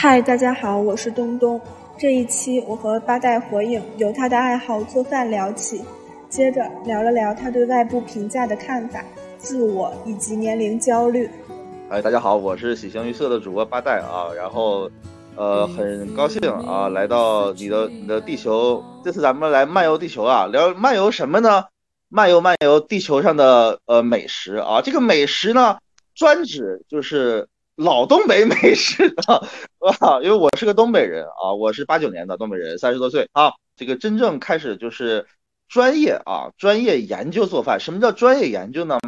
嗨，大家好，我是东东。这一期我和八代火影由他的爱好做饭聊起，接着聊了聊他对外部评价的看法、自我以及年龄焦虑。哎，大家好，我是喜形于色的主播八代啊，然后，呃，很高兴啊，来到你的你的地球，这次咱们来漫游地球啊，聊漫游什么呢？漫游漫游地球上的呃美食啊，这个美食呢，专指就是老东北美食啊，啊，因为我是个东北人啊，我是八九年的东北人，三十多岁啊，这个真正开始就是专业啊，专业研究做饭。什么叫专业研究呢？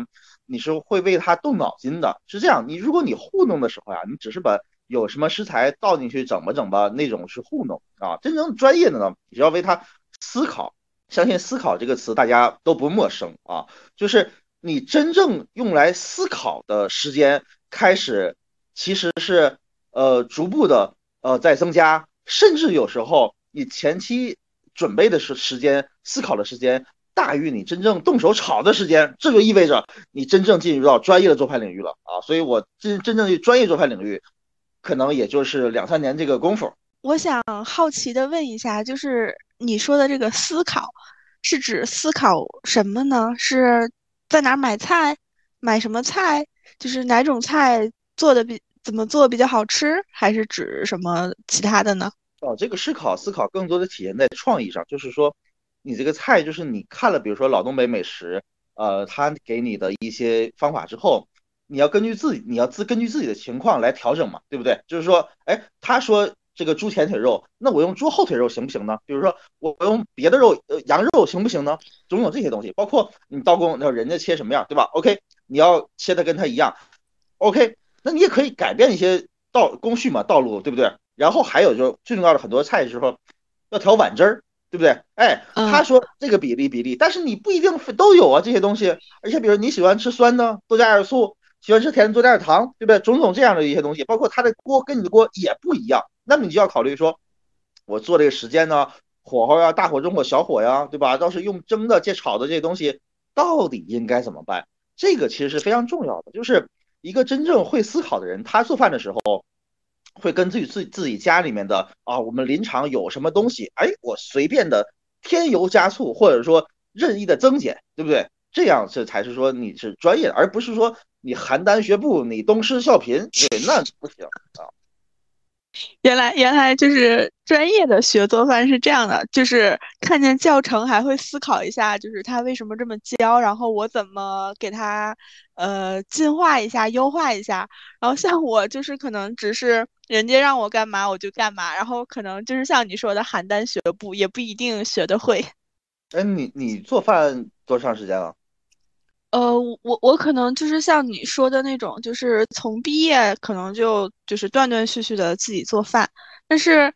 你是会为他动脑筋的。是这样，你如果你糊弄的时候呀，你只是把有什么食材倒进去整吧整吧那种是糊弄啊，真正专业的呢，你要为他思考。相信“思考”这个词大家都不陌生啊，就是你真正用来思考的时间开始，其实是呃逐步的呃在增加，甚至有时候你前期准备的时时间、思考的时间大于你真正动手炒的时间，这就意味着你真正进入到专业的做派领域了啊！所以我真真正的专业做派领域，可能也就是两三年这个功夫。我想好奇的问一下，就是你说的这个思考，是指思考什么呢？是在哪买菜，买什么菜，就是哪种菜做的比怎么做比较好吃，还是指什么其他的呢？哦，这个思考思考更多的体现在创意上，就是说，你这个菜就是你看了，比如说老东北美食，呃，他给你的一些方法之后，你要根据自己，你要自根据自己的情况来调整嘛，对不对？就是说，哎，他说。这个猪前腿肉，那我用猪后腿肉行不行呢？比如说我用别的肉，呃，羊肉行不行呢？总有这些东西，包括你刀工，那人家切什么样，对吧？OK，你要切的跟他一样，OK，那你也可以改变一些道工序嘛，道路，对不对？然后还有就最重要的很多菜的时候要调碗汁儿，对不对？哎，他说这个比例比例，但是你不一定都有啊这些东西，而且比如你喜欢吃酸的，多加点醋；喜欢吃甜的，多加点糖，对不对？种种这样的一些东西，包括他的锅跟你的锅也不一样。那么你就要考虑说，我做这个时间呢，火候呀，大火、中火、小火呀，对吧？倒是用蒸的、借炒的这些东西，到底应该怎么办？这个其实是非常重要的。就是一个真正会思考的人，他做饭的时候，会跟自己自自己家里面的啊，我们临场有什么东西，哎，我随便的添油加醋，或者说任意的增减，对不对？这样这才是说你是专业，而不是说你邯郸学步，你东施效颦，对，那不行啊。原来原来就是专业的学做饭是这样的，就是看见教程还会思考一下，就是他为什么这么教，然后我怎么给他呃进化一下、优化一下。然后像我就是可能只是人家让我干嘛我就干嘛，然后可能就是像你说的邯郸学步，也不一定学得会。哎，你你做饭多长时间了？呃，我我可能就是像你说的那种，就是从毕业可能就就是断断续续的自己做饭，但是，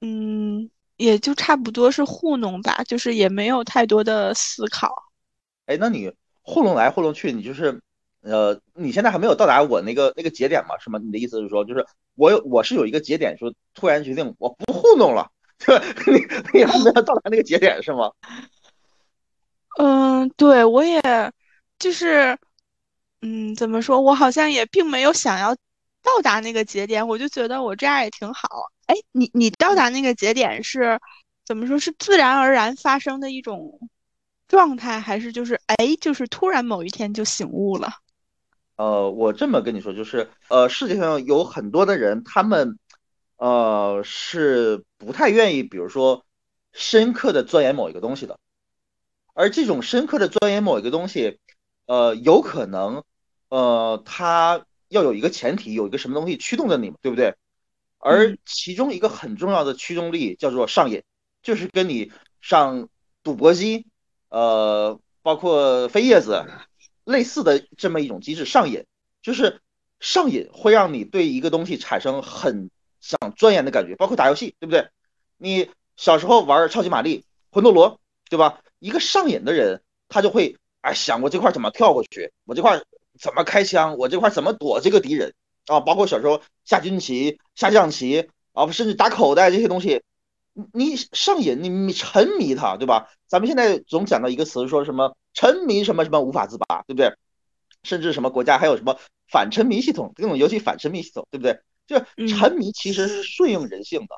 嗯，也就差不多是糊弄吧，就是也没有太多的思考。哎，那你糊弄来糊弄去，你就是，呃，你现在还没有到达我那个那个节点嘛？是吗？你的意思是说，就是我有我是有一个节点，说突然决定我不糊弄了，对吧？你你还没有到达那个节点是吗？嗯，对，我也。就是，嗯，怎么说？我好像也并没有想要到达那个节点，我就觉得我这样也挺好。哎，你你到达那个节点是怎么说？是自然而然发生的一种状态，还是就是哎，就是突然某一天就醒悟了？呃，我这么跟你说，就是呃，世界上有很多的人，他们呃是不太愿意，比如说深刻的钻研某一个东西的，而这种深刻的钻研某一个东西。呃，有可能，呃，它要有一个前提，有一个什么东西驱动着你，对不对？而其中一个很重要的驱动力叫做上瘾，就是跟你上赌博机，呃，包括飞叶子类似的这么一种机制，上瘾就是上瘾会让你对一个东西产生很想钻研的感觉，包括打游戏，对不对？你小时候玩超级玛丽、魂斗罗，对吧？一个上瘾的人，他就会。哎，想过这块怎么跳过去，我这块怎么开枪，我这块怎么躲这个敌人啊？包括小时候下军棋、下象棋啊，甚至打口袋这些东西，你上瘾，你你沉迷它，对吧？咱们现在总讲到一个词，说什么沉迷什么什么无法自拔，对不对？甚至什么国家还有什么反沉迷系统，这种游戏反沉迷系统，对不对？就沉迷其实是顺应人性的。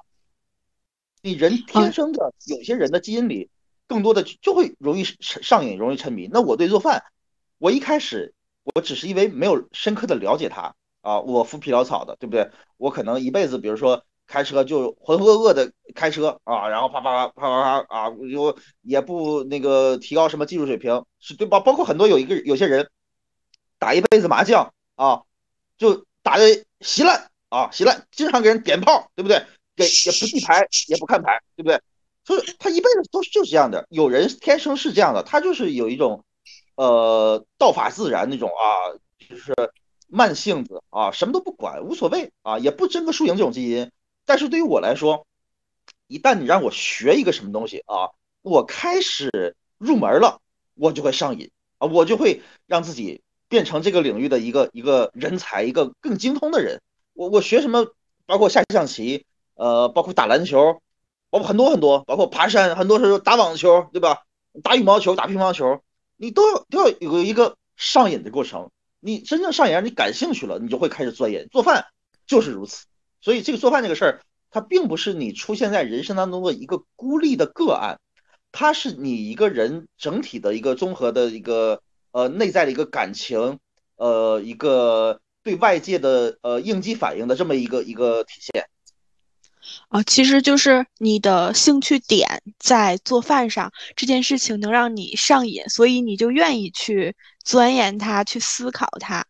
你人天生的有些人的基因里，更多的就会容易上瘾，容易沉迷。那我对做饭，我一开始我只是因为没有深刻的了解它啊，我浮皮潦草的，对不对？我可能一辈子，比如说开车就浑浑噩噩的开车啊，然后啪啪啪啪啪啊，就也不那个提高什么技术水平，是对包包括很多有一个有些人打一辈子麻将啊，就打的稀烂啊稀烂，经常给人点炮，对不对？给也不记牌，也不看牌，对不对？所以他一辈子都是就是这样的。有人天生是这样的，他就是有一种，呃，道法自然那种啊，就是慢性子啊，什么都不管，无所谓啊，也不争个输赢这种基因。但是对于我来说，一旦你让我学一个什么东西啊，我开始入门了，我就会上瘾啊，我就会让自己变成这个领域的一个一个人才，一个更精通的人。我我学什么，包括下象棋。呃，包括打篮球，很多很多，包括爬山，很多时候打网球，对吧？打羽毛球、打乒乓球，你都要都要有一个上瘾的过程。你真正上瘾，你感兴趣了，你就会开始钻研。做饭就是如此。所以这个做饭这个事儿，它并不是你出现在人生当中的一个孤立的个案，它是你一个人整体的一个综合的一个呃内在的一个感情，呃一个对外界的呃应激反应的这么一个一个体现。啊，其实就是你的兴趣点在做饭上，这件事情能让你上瘾，所以你就愿意去钻研它，去思考它。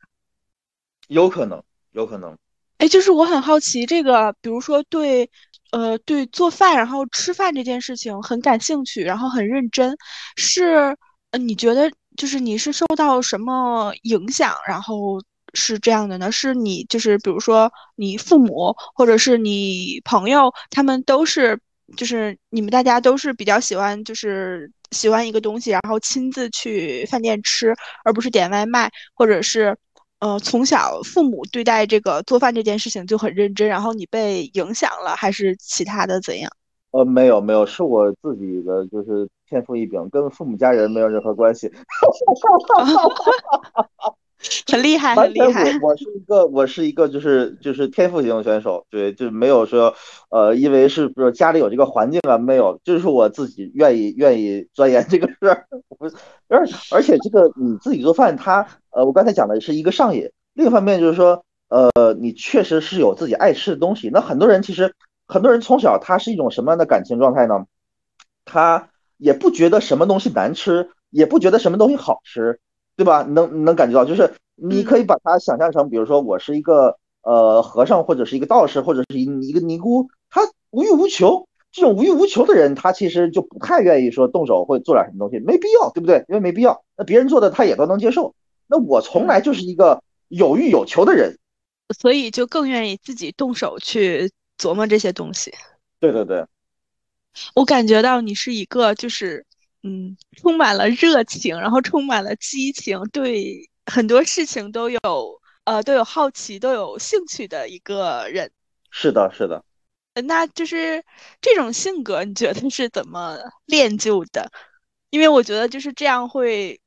有可能，有可能。哎，就是我很好奇，这个比如说对，呃，对做饭，然后吃饭这件事情很感兴趣，然后很认真，是，呃，你觉得就是你是受到什么影响，然后？是这样的呢，是你就是比如说你父母或者是你朋友，他们都是就是你们大家都是比较喜欢就是喜欢一个东西，然后亲自去饭店吃，而不是点外卖，或者是呃从小父母对待这个做饭这件事情就很认真，然后你被影响了，还是其他的怎样？呃，没有没有，是我自己的就是天赋异禀，跟父母家人没有任何关系。很厉害，很厉害。我我是一个，我是一个，就是就是天赋型选手，对，就没有说，呃，因为是比如家里有这个环境啊？没有，就是我自己愿意愿意钻研这个事儿。而而且这个你自己做饭，它呃，我刚才讲的是一个上瘾。另一方面就是说，呃，你确实是有自己爱吃的东西。那很多人其实很多人从小他是一种什么样的感情状态呢？他也不觉得什么东西难吃，也不觉得什么东西好吃。对吧？能能感觉到，就是你可以把它想象成，比如说我是一个呃和尚，或者是一个道士，或者是一一个尼姑，他无欲无求。这种无欲无求的人，他其实就不太愿意说动手会做点什么东西，没必要，对不对？因为没必要。那别人做的他也都能接受。那我从来就是一个有欲有求的人，所以就更愿意自己动手去琢磨这些东西。对对对，我感觉到你是一个就是。嗯，充满了热情，然后充满了激情，对很多事情都有呃都有好奇，都有兴趣的一个人。是的，是的。那就是这种性格，你觉得是怎么练就的？因为我觉得就是这样会，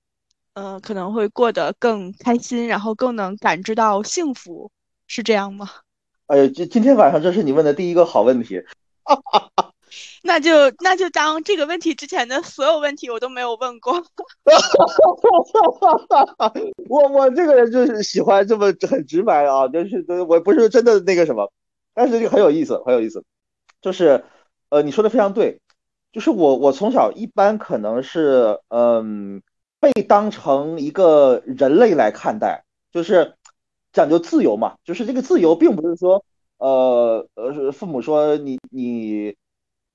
呃，可能会过得更开心，然后更能感知到幸福，是这样吗？哎呀，今今天晚上这是你问的第一个好问题。那就那就当这个问题之前的所有问题我都没有问过。我我这个人就是喜欢这么很直白啊，就是我不是真的那个什么，但是就很有意思，很有意思。就是呃，你说的非常对，就是我我从小一般可能是嗯被当成一个人类来看待，就是讲究自由嘛，就是这个自由并不是说呃呃父母说你你。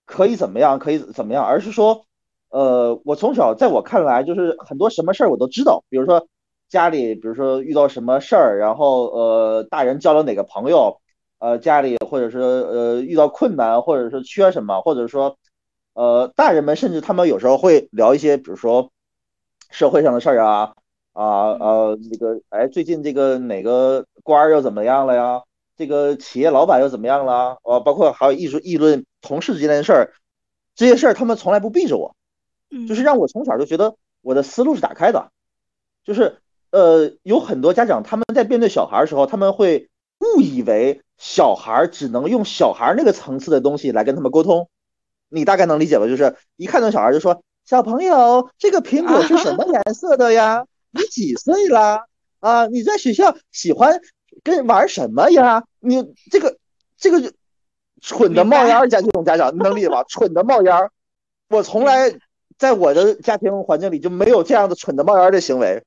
可以怎么样？可以怎么样？而是说，呃，我从小在我看来，就是很多什么事儿我都知道。比如说家里，比如说遇到什么事儿，然后呃，大人交了哪个朋友，呃，家里或者是呃遇到困难，或者是缺什么，或者说呃，大人们甚至他们有时候会聊一些，比如说社会上的事儿啊啊呃那个哎，最近这个哪个官儿又怎么样了呀？这个企业老板又怎么样了？呃，包括还有议说议论同事之间的事儿，这些事儿他们从来不避着我，就是让我从小就觉得我的思路是打开的，就是呃，有很多家长他们在面对小孩的时候，他们会误以为小孩只能用小孩那个层次的东西来跟他们沟通，你大概能理解吧？就是一看到小孩就说：“小朋友，这个苹果是什么 颜色的呀？你几岁啦？啊，你在学校喜欢跟玩什么呀？你这个这个蠢的冒烟儿家这种家长，你能理解吧？蠢的冒烟儿，我从来在我的家庭环境里就没有这样的蠢的冒烟儿的行为，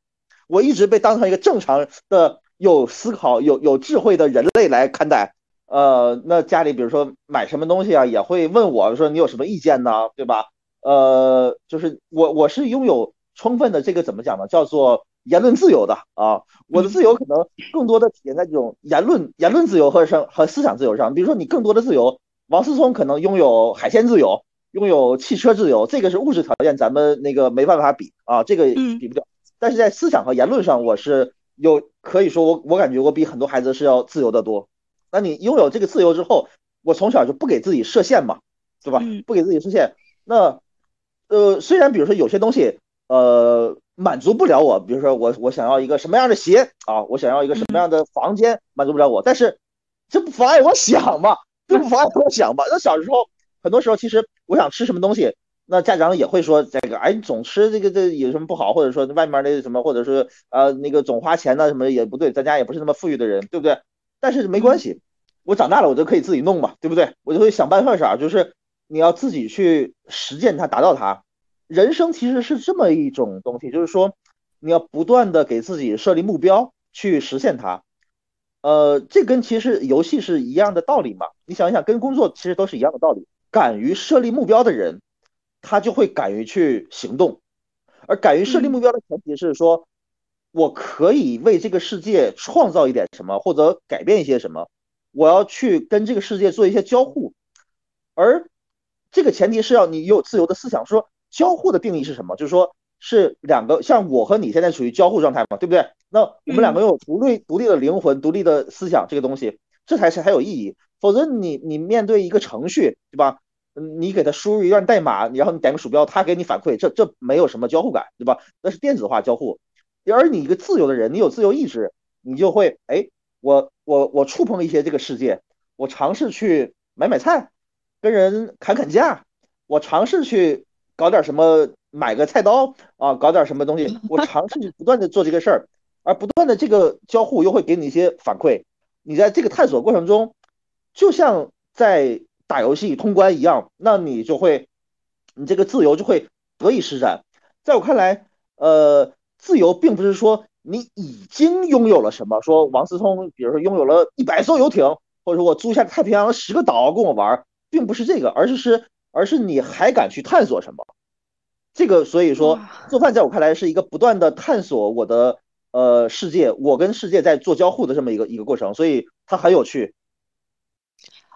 我一直被当成一个正常的。有思考、有有智慧的人类来看待，呃，那家里比如说买什么东西啊，也会问我说你有什么意见呢？对吧？呃，就是我我是拥有充分的这个怎么讲呢？叫做言论自由的啊。我的自由可能更多的体现在这种言论言论自由和上和思想自由上。比如说你更多的自由，王思聪可能拥有海鲜自由，拥有汽车自由，这个是物质条件，咱们那个没办法比啊，这个比不了。但是在思想和言论上，我是。有可以说我我感觉我比很多孩子是要自由的多。那你拥有这个自由之后，我从小就不给自己设限嘛，对吧？不给自己设限。那呃，虽然比如说有些东西呃满足不了我，比如说我我想要一个什么样的鞋啊，我想要一个什么样的房间满足不了我，但是这不妨碍我想嘛，这不妨碍我想嘛。那小时候很多时候其实我想吃什么东西。那家长也会说这个，哎，你总吃这个这有什么不好？或者说外面的什么，或者是呃那个总花钱呢，什么也不对，咱家也不是那么富裕的人，对不对？但是没关系，我长大了我就可以自己弄嘛，对不对？我就会想办法啥，就是你要自己去实践它，达到它。人生其实是这么一种东西，就是说你要不断的给自己设立目标去实现它。呃，这跟其实游戏是一样的道理嘛。你想一想，跟工作其实都是一样的道理。敢于设立目标的人。他就会敢于去行动，而敢于设立目标的前提是说，我可以为这个世界创造一点什么，或者改变一些什么，我要去跟这个世界做一些交互，而这个前提是要你有自由的思想。说交互的定义是什么？就是说是两个，像我和你现在处于交互状态嘛，对不对？那我们两个有独立独立的灵魂、独立的思想，这个东西，这才是才有意义。否则你你面对一个程序，对吧？你给他输入一段代码，然后你点个鼠标，他给你反馈，这这没有什么交互感，对吧？那是电子化交互。而你一个自由的人，你有自由意志，你就会，哎，我我我触碰一些这个世界，我尝试去买买菜，跟人砍砍价，我尝试去搞点什么，买个菜刀啊，搞点什么东西，我尝试去不断的做这个事儿，而不断的这个交互又会给你一些反馈。你在这个探索过程中，就像在。打游戏通关一样，那你就会，你这个自由就会得以施展。在我看来，呃，自由并不是说你已经拥有了什么，说王思聪，比如说拥有了一百艘游艇，或者说我租下太平洋十个岛跟我玩，并不是这个，而是是，而是你还敢去探索什么？这个，所以说做饭在我看来是一个不断的探索我的呃世界，我跟世界在做交互的这么一个一个过程，所以它很有趣。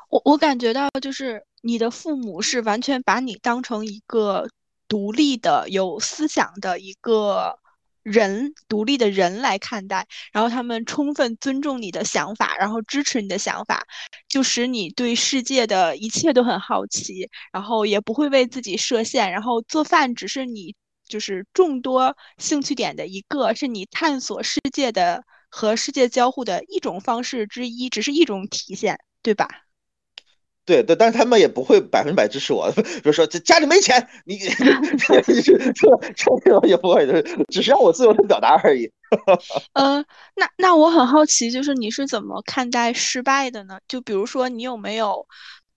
我我感觉到，就是你的父母是完全把你当成一个独立的、有思想的一个人，独立的人来看待，然后他们充分尊重你的想法，然后支持你的想法，就使你对世界的一切都很好奇，然后也不会为自己设限，然后做饭只是你就是众多兴趣点的一个，是你探索世界的和世界交互的一种方式之一，只是一种体现，对吧？对对，但是他们也不会百分百支持我，比如说这家里没钱，你 这这这也不会，只是让我自由的表达而已。呃，那那我很好奇，就是你是怎么看待失败的呢？就比如说你有没有，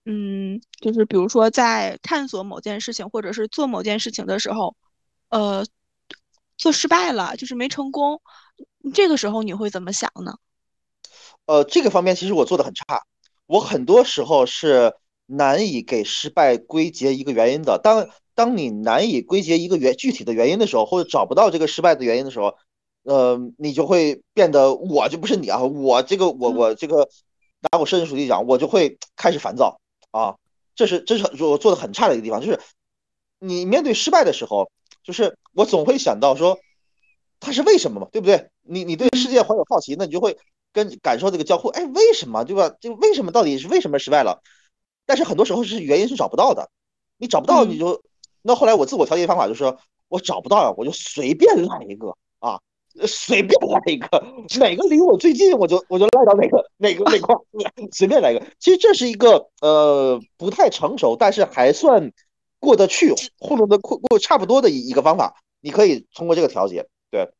嗯，就是比如说在探索某件事情或者是做某件事情的时候，呃，做失败了，就是没成功，这个时候你会怎么想呢？呃，这个方面其实我做的很差。我很多时候是难以给失败归结一个原因的。当当你难以归结一个原具体的原因的时候，或者找不到这个失败的原因的时候，呃，你就会变得我就不是你啊，我这个我我这个拿我设身处地讲，我就会开始烦躁啊。这是这是我做的很差的一个地方，就是你面对失败的时候，就是我总会想到说，它是为什么嘛，对不对？你你对世界怀有好奇，那你就会。跟感受这个交互，哎，为什么对吧？就为什么到底是为什么失败了？但是很多时候是原因是找不到的，你找不到你就那后来我自我调节方法就是说我找不到呀，我就随便来一个啊，随便来一个，哪个离我最近，我就我就赖到哪个哪个哪块，随便来一个。其实这是一个呃不太成熟，但是还算过得去，糊弄的过过差不多的一一个方法。你可以通过这个调节，对，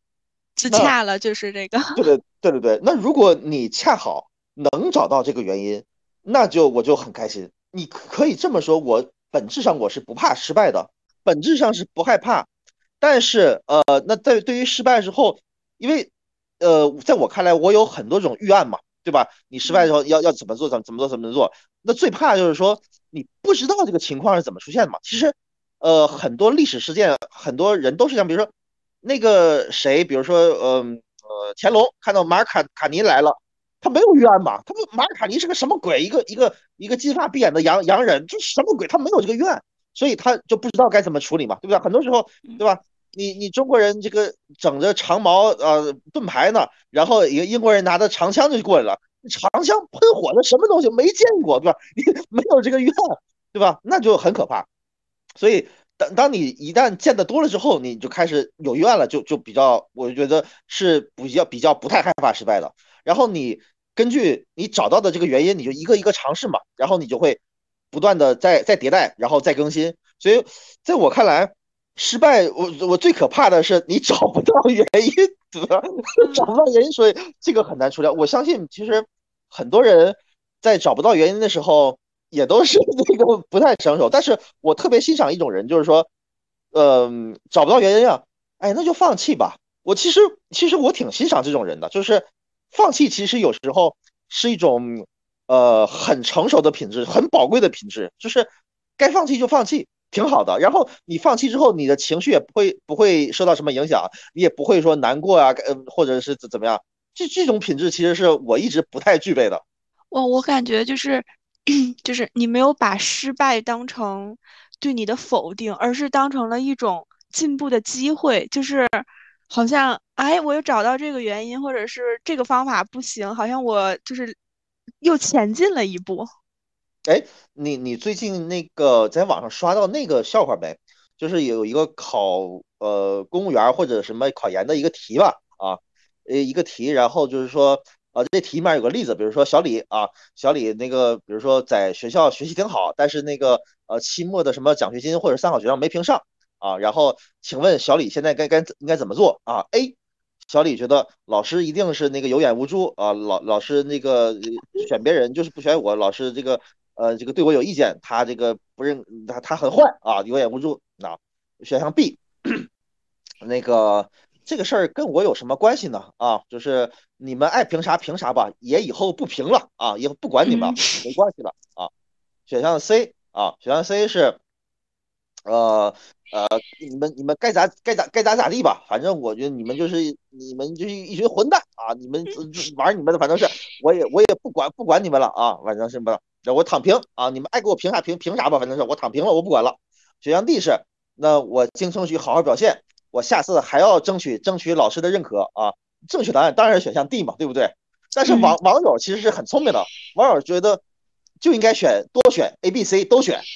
自洽了就是这个。对对对对对。那如果你恰好能找到这个原因，那就我就很开心。你可以这么说，我本质上我是不怕失败的，本质上是不害怕。但是呃，那在对于失败之后，因为呃，在我看来，我有很多种预案嘛，对吧？你失败的时候要要怎么做，怎么怎么做，怎么做？那最怕就是说你不知道这个情况是怎么出现的嘛。其实呃，很多历史事件，很多人都是这样，比如说那个谁，比如说嗯呃，乾隆看到马尔卡卡尼来了，他没有预案嘛，他不马尔卡尼是个什么鬼？一个一个一个金发碧眼的洋洋人，这什么鬼？他没有这个预案。所以他就不知道该怎么处理嘛，对不对？很多时候，对吧？你你中国人这个整着长矛呃盾牌呢，然后一个英国人拿着长枪就过来了，长枪喷火的什么东西没见过，对吧？你 没有这个怨，对吧？那就很可怕。所以当当你一旦见得多了之后，你就开始有愿了，就就比较，我就觉得是比较比较不太害怕失败的。然后你根据你找到的这个原因，你就一个一个尝试嘛，然后你就会。不断的在在迭代，然后再更新，所以在我看来，失败我我最可怕的是你找不到原因，对吧？找不到原因，所以这个很难除掉。我相信其实很多人在找不到原因的时候，也都是那个不太成熟。但是我特别欣赏一种人，就是说，嗯，找不到原因啊，哎，那就放弃吧。我其实其实我挺欣赏这种人的，就是放弃其实有时候是一种。呃，很成熟的品质，很宝贵的品质，就是该放弃就放弃，挺好的。然后你放弃之后，你的情绪也不会不会受到什么影响，你也不会说难过啊，呃，或者是怎怎么样。这这种品质其实是我一直不太具备的。我我感觉就是，就是你没有把失败当成对你的否定，而是当成了一种进步的机会，就是好像哎，我又找到这个原因，或者是这个方法不行，好像我就是。又前进了一步。哎，你你最近那个在网上刷到那个笑话没？就是有一个考呃公务员或者什么考研的一个题吧，啊，呃一个题，然后就是说，呃这题里面有个例子，比如说小李啊，小李那个比如说在学校学习挺好，但是那个呃期末的什么奖学金或者三好学生没评上啊，然后请问小李现在该该应该怎么做啊？A 小李觉得老师一定是那个有眼无珠啊，老老师那个选别人就是不选我，老师这个呃这个对我有意见，他这个不认他他很坏啊，有眼无珠。那选项 B，那个这个事儿跟我有什么关系呢？啊，就是你们爱评啥评啥吧，也以后不评了啊，以后不管你们没关系了啊。选项 C 啊，选项 C 是呃。呃，你们你们该咋该咋该咋咋地吧，反正我觉得你们就是你们就是一群混蛋啊！你们玩你们的，反正是我也我也不管不管你们了啊，反正是不，我躺平啊！你们爱给我评啥评评啥吧，反正是我躺平了，我不管了。选项 D 是，那我精争取好好表现，我下次还要争取争取老师的认可啊！正确答案当然是选项 D 嘛，对不对？但是网网友其实是很聪明的，网友觉得就应该选多选 A、B、C 都选。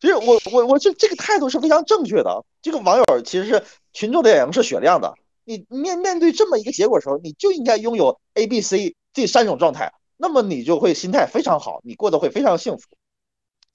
其实我我我这这个态度是非常正确的。这个网友其实是群众的眼睛是雪亮的。你面面对这么一个结果的时候，你就应该拥有 A、B、C 这三种状态，那么你就会心态非常好，你过得会非常幸福。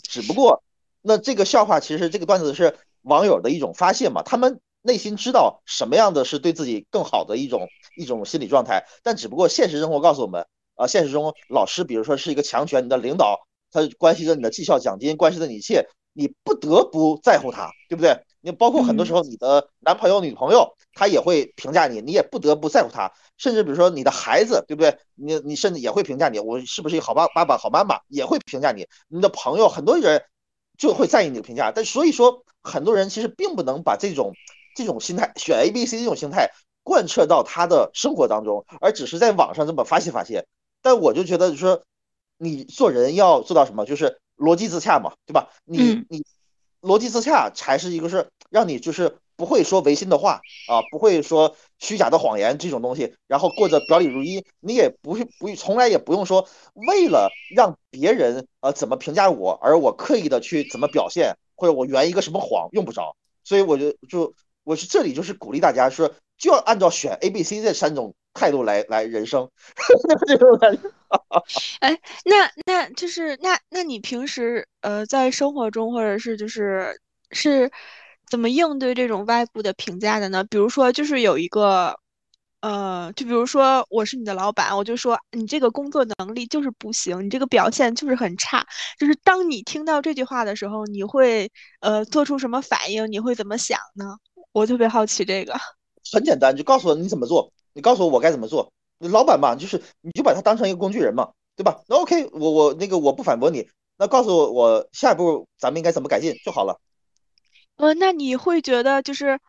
只不过，那这个笑话其实这个段子是网友的一种发泄嘛，他们内心知道什么样的是对自己更好的一种一种心理状态，但只不过现实生活告诉我们，啊，现实中老师比如说是一个强权，你的领导他关系着你的绩效奖金，关系着你一切。你不得不在乎他，对不对？你包括很多时候，你的男朋友、女朋友，他也会评价你，你也不得不在乎他。甚至比如说你的孩子，对不对？你你甚至也会评价你，我是不是一个好爸爸爸、好妈妈，也会评价你。你的朋友，很多人就会在意你的评价。但所以说，很多人其实并不能把这种这种心态，选 A、B、C 这种心态贯彻到他的生活当中，而只是在网上这么发泄发泄。但我就觉得，说你做人要做到什么，就是。逻辑自洽嘛，对吧？你你逻辑自洽才是一个是让你就是不会说违心的话啊，不会说虚假的谎言这种东西，然后过着表里如一，你也不是不从来也不用说为了让别人呃怎么评价我而我刻意的去怎么表现，或者我圆一个什么谎用不着。所以我就就我是这里就是鼓励大家说，就要按照选 A、B、C 这三种态度来来人生，哎，那那就是那那你平时呃在生活中或者是就是是怎么应对这种外部的评价的呢？比如说就是有一个。呃，就比如说我是你的老板，我就说你这个工作能力就是不行，你这个表现就是很差。就是当你听到这句话的时候，你会呃做出什么反应？你会怎么想呢？我特别好奇这个。很简单，就告诉我你怎么做，你告诉我我该怎么做。老板嘛，就是你就把他当成一个工具人嘛，对吧？那 OK，我我那个我不反驳你，那告诉我我下一步咱们应该怎么改进就好了。呃，那你会觉得就是。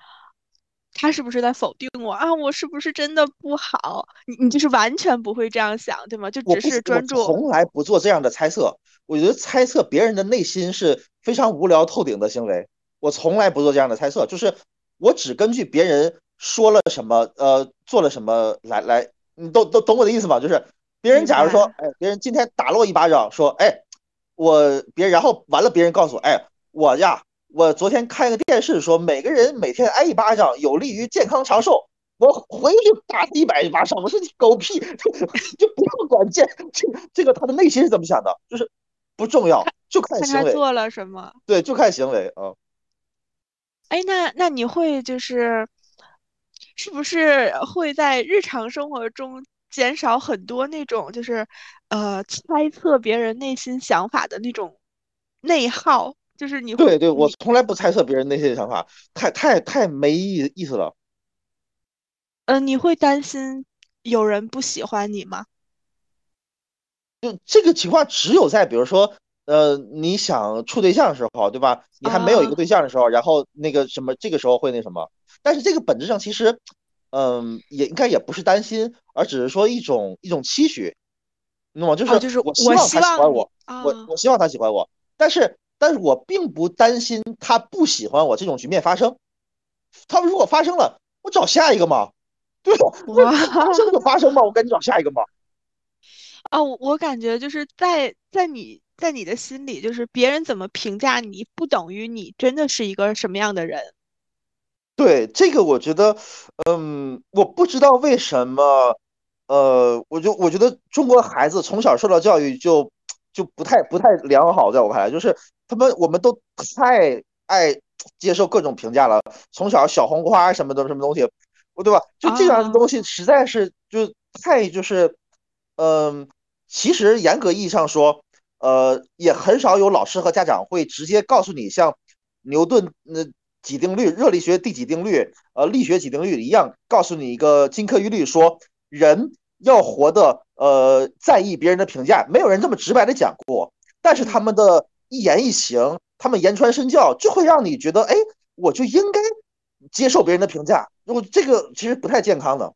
他是不是在否定我啊？我是不是真的不好？你你就是完全不会这样想，对吗？就只是专注。从来不做这样的猜测。我觉得猜测别人的内心是非常无聊透顶的行为。我从来不做这样的猜测，就是我只根据别人说了什么，呃，做了什么来来，你都都懂我的意思吗？就是别人假如说，哎，别人今天打了我一巴掌，说，哎，我别，然后完了，别人告诉我，哎，我呀。我昨天看一个电视，说每个人每天挨一巴掌有利于健康长寿。我回去打一百巴掌，我说你狗屁，就不要管这这这个他的内心是怎么想的，就是不重要，就看行为。做了什么？对，就看行为啊。哎，那那你会就是，是不是会在日常生活中减少很多那种就是呃猜测别人内心想法的那种内耗？就是你对对，我从来不猜测别人内心的想法，太太太没意意思了。嗯，你会担心有人不喜欢你吗？就这个情况，只有在比如说，呃，你想处对象的时候，对吧？你还没有一个对象的时候，然后那个什么，这个时候会那什么。但是这个本质上其实，嗯，也应该也不是担心，而只是说一种一种期许，那么就是就是我希望他喜欢我，我我希望他喜欢我，但是。但是我并不担心他不喜欢我这种局面发生，他们如果发生了，我找下一个嘛，对吧？发生就发生嘛，我赶紧找下一个嘛。啊，我感觉就是在在你在你的心里，就是别人怎么评价你，不等于你真的是一个什么样的人。对这个，我觉得，嗯，我不知道为什么，呃，我就我觉得中国孩子从小受到教育就就不太不太良好，在我看来就是。他们我们都太爱接受各种评价了，从小小红花什么的什么东西，对吧？就这样的东西实在是就太就是，嗯，其实严格意义上说，呃，也很少有老师和家长会直接告诉你像牛顿那几定律、热力学第几定律、呃力学几定律一样，告诉你一个金科玉律，说人要活的呃在意别人的评价，没有人这么直白的讲过，但是他们的。一言一行，他们言传身教，就会让你觉得，哎，我就应该接受别人的评价。如果这个其实不太健康的。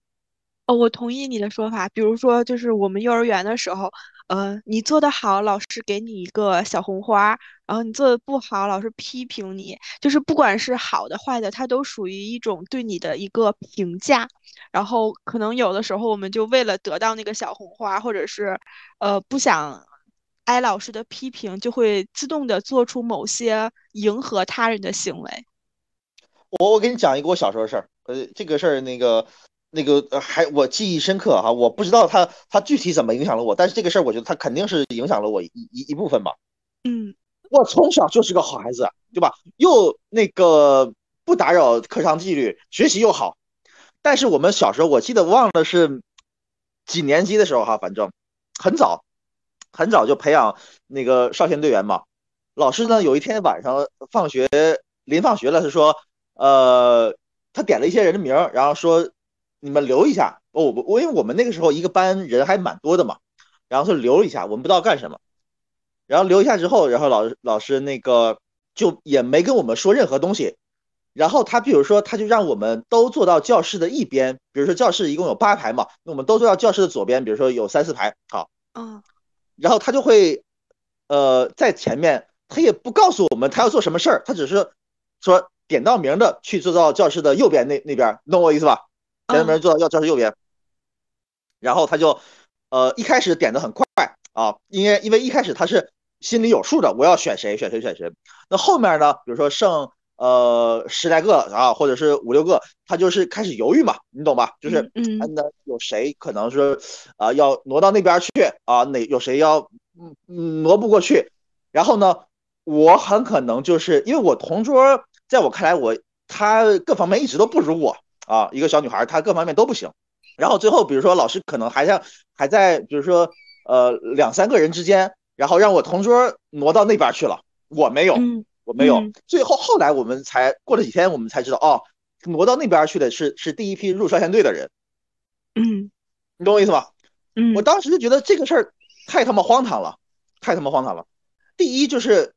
哦，我同意你的说法。比如说，就是我们幼儿园的时候，呃，你做的好，老师给你一个小红花；然后你做的不好，老师批评你。就是不管是好的坏的，它都属于一种对你的一个评价。然后可能有的时候，我们就为了得到那个小红花，或者是呃不想。挨老师的批评，就会自动的做出某些迎合他人的行为。我我给你讲一个我小时候的事儿，呃，这个事儿那个那个还我记忆深刻哈，我不知道他他具体怎么影响了我，但是这个事儿我觉得他肯定是影响了我一一一部分吧。嗯，我从小就是个好孩子，对吧？又那个不打扰课堂纪律，学习又好。但是我们小时候，我记得忘了是几年级的时候哈，反正很早。很早就培养那个少先队员嘛，老师呢有一天晚上放学临放学了，他说，呃，他点了一些人的名，然后说你们留一下。我我因为我们那个时候一个班人还蛮多的嘛，然后就留一下，我们不知道干什么。然后留一下之后，然后老师老师那个就也没跟我们说任何东西。然后他比如说他就让我们都坐到教室的一边，比如说教室一共有八排嘛，那我们都坐到教室的左边，比如说有三四排，好，嗯。然后他就会，呃，在前面，他也不告诉我们他要做什么事儿，他只是说点到名的去坐到教室的右边那那边，懂我意思吧？点到名坐到要教室右边。然后他就，呃，一开始点的很快啊，因为因为一开始他是心里有数的，我要选谁选谁选谁。那后面呢，比如说剩呃十来个啊，或者是五六个，他就是开始犹豫嘛，你懂吧？就是嗯那有谁可能是啊要挪到那边去啊？哪有谁要嗯嗯挪不过去？然后呢，我很可能就是因为我同桌，在我看来我他各方面一直都不如我啊，一个小女孩她各方面都不行。然后最后比如说老师可能还像还在比如说呃两三个人之间，然后让我同桌挪到那边去了，我没有。嗯我没有嗯，最后后来我们才过了几天，我们才知道哦，挪到那边去的是是第一批入少先队的人，嗯你懂我意思吧？嗯我当时就觉得这个事儿太他妈荒唐了，太他妈荒唐了。第一就是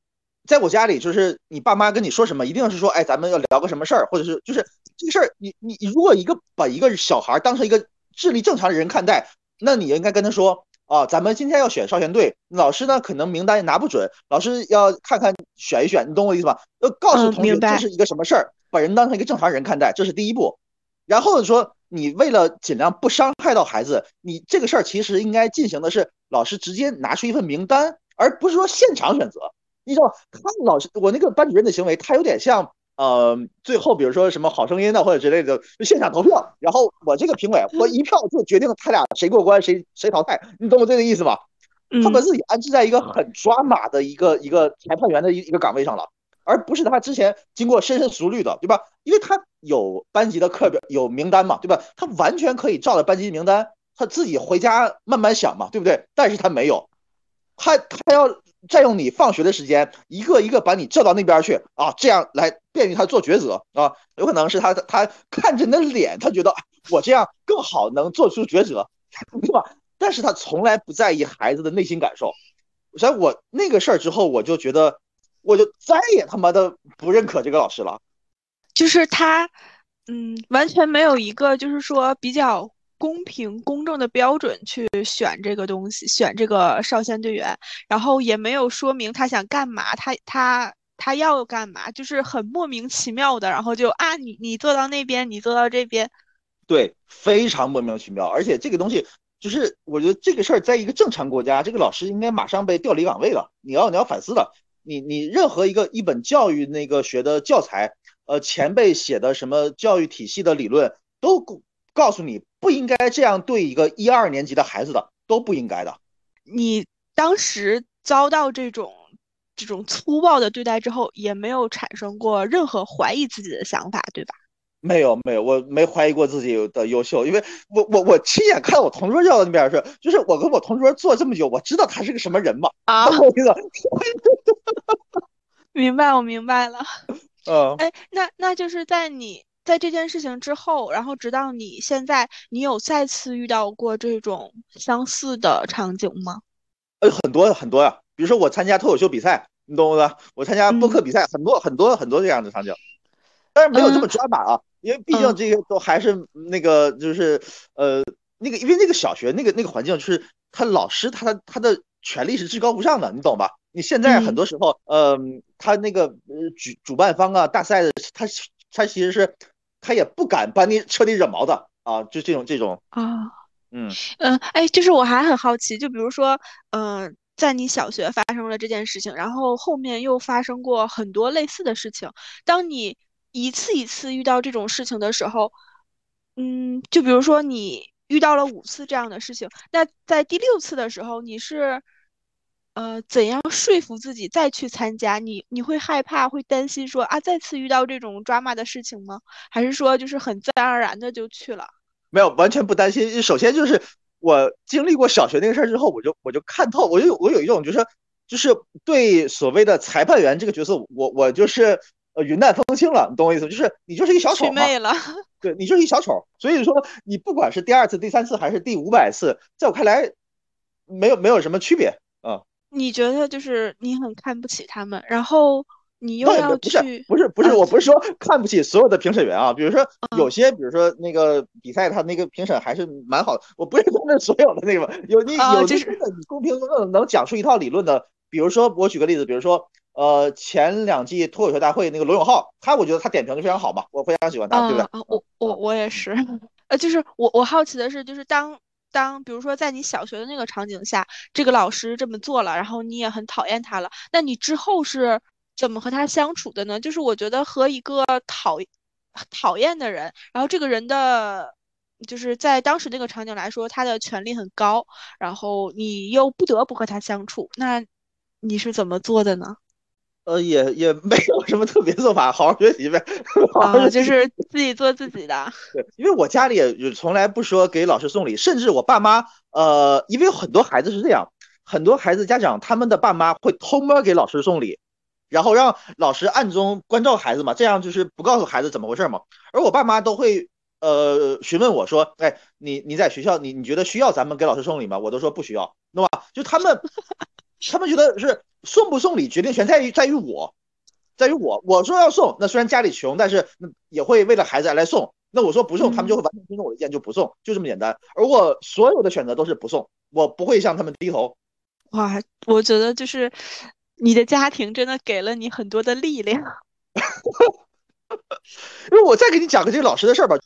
在我家里，就是你爸妈跟你说什么，一定是说，哎，咱们要聊个什么事儿，或者是就是这个事儿，你你你如果一个把一个小孩当成一个智力正常的人看待，那你应该跟他说。啊，咱们今天要选少先队，老师呢可能名单也拿不准，老师要看看选一选，你懂我意思吧？要告诉同学这是一个什么事儿，把人当成一个正常人看待，这是第一步。然后说，你为了尽量不伤害到孩子，你这个事儿其实应该进行的是老师直接拿出一份名单，而不是说现场选择。你知道，他老师我那个班主任的行为，他有点像呃，最后比如说什么好声音的或者之类的，就现场投票，然后我这个评委我一票就决定他俩谁过关谁谁淘汰，你懂我这个意思吧？他把嗯自己安置在一个很抓马的一个一个裁判员的一一个岗位上了，而不是他之前经过深思熟虑的，对吧？因为他有班级的课表有名单嘛，对吧？他完全可以照着班级名单，他自己回家慢慢想嘛，对不对？但是他没有，他他要占用你放学的时间，一个一个把你叫到那边去啊，这样来便于他做抉择啊。有可能是他他看着你的脸，他觉得 我这样更好能做出抉择，对吧？但是他从来不在意孩子的内心感受，所以我那个事儿之后，我就觉得，我就再也他妈的不认可这个老师了。就是他，嗯，完全没有一个就是说比较公平公正的标准去选这个东西，选这个少先队员，然后也没有说明他想干嘛，他他他要干嘛，就是很莫名其妙的，然后就啊，你你坐到那边，你坐到这边，对，非常莫名其妙，而且这个东西就是，我觉得这个事儿在一个正常国家，这个老师应该马上被调离岗位了。你要你要反思的，你你任何一个一本教育那个学的教材，呃，前辈写的什么教育体系的理论，都告告诉你不应该这样对一个一二年级的孩子的，都不应该的。你当时遭到这种这种粗暴的对待之后，也没有产生过任何怀疑自己的想法，对吧？没有没有，我没怀疑过自己的优秀，因为我我我亲眼看到我同桌掉到那边去，就是我跟我同桌坐这么久，我知道他是个什么人嘛。啊，我觉得，明白，我明白了。嗯，哎，那那就是在你在这件事情之后，然后直到你现在，你有再次遇到过这种相似的场景吗？呃，很多很多呀，比如说我参加脱口秀比赛，你懂我的，我参加播客比赛，很多很多很多这样的场景，但是没有这么抓马啊，因为毕竟嗯。这个都还是那个就是呃那个，因为那个小学那个那个环境就是他老师他的他的权力是至高无上的，你懂吧？你现在很嗯。多时候，呃，他那个呃主主办方啊大赛的，他他其实是他也不敢把你彻底惹毛的啊，就这种这种，啊，嗯。嗯，哎，就是我还很好奇，就比如说，嗯、在你小学发生了这件事情，然后后面又发生过很多类似的事情，当你一次一次遇到这种事情的时候，嗯，就比如说你遇到了五次这样的事情，那在第六次的时候，你是呃怎样说服自己再去参加？你你会害怕，会担心说啊，再次遇到这种抓马的事情吗？还是说就是很自然而然的就去了？没有，完全不担心。首先就是我经历过小学那个事儿之后，我就我就看透，我就有我有一种就是就是对所谓的裁判员这个角色，我我就是呃云淡风轻了，你懂我意思？就是你就是一个小丑嘛，了。对你就是一小丑。所以说你不管是第二次、第三次还是第五百次，在我看来没有没有什么区别啊。你觉得就是你很看不起他们，然后你又要不是去，不是不是，啊我不是说看不起所有的评审员啊，比如说嗯有些，比如说那个比赛，他那个评审还是蛮好的。我不是说那所有的那个，有你有就是你公平公正能讲出一套理论的，比如说我举个例子，比如说呃前两季脱口秀大会那个罗永浩，他我觉得他点评的非常好嘛，我非常喜欢他，对不对？啊啊，我我我也是，呃，就是我我好奇的是，就是当当比如说在你小学的那个场景下，这个老师这么做了，然后你也很讨厌他了，那你之后是怎么和他相处的呢？就是我觉得和一个讨讨厌的人，然后这个人的，就是在当时那个场景来说，他的权力很高，然后你又不得不和他相处，那你是怎么做的呢？呃，也也没有什么特别做法，好好学习呗。啊，就是自己做自己的。对，因为我家里也就从来不说给老师送礼，甚至我爸妈，呃，因为很多孩子是这样，很多孩子家长他们的爸妈会偷摸给老师送礼，然后让老师暗中关照孩子嘛，这样就是不告诉孩子怎么回事嘛。而我爸妈都会呃询问我说，哎，你你在学校你你觉得需要咱们给老师送礼吗？我都说不需要，懂吧？就他们他们觉得是。送不送礼决定权在于在于我，在于我。我说要送，那虽然家里穷，但是也会为了孩子来送。那我说不送，他们就会完全尊重我的意见，就不送，就这么简单。而我所有的选择都是不送，我不会向他们低头。哇，我觉得就是你的家庭真的给了你很多的力量。因为我再给你讲个这个老师的事儿吧。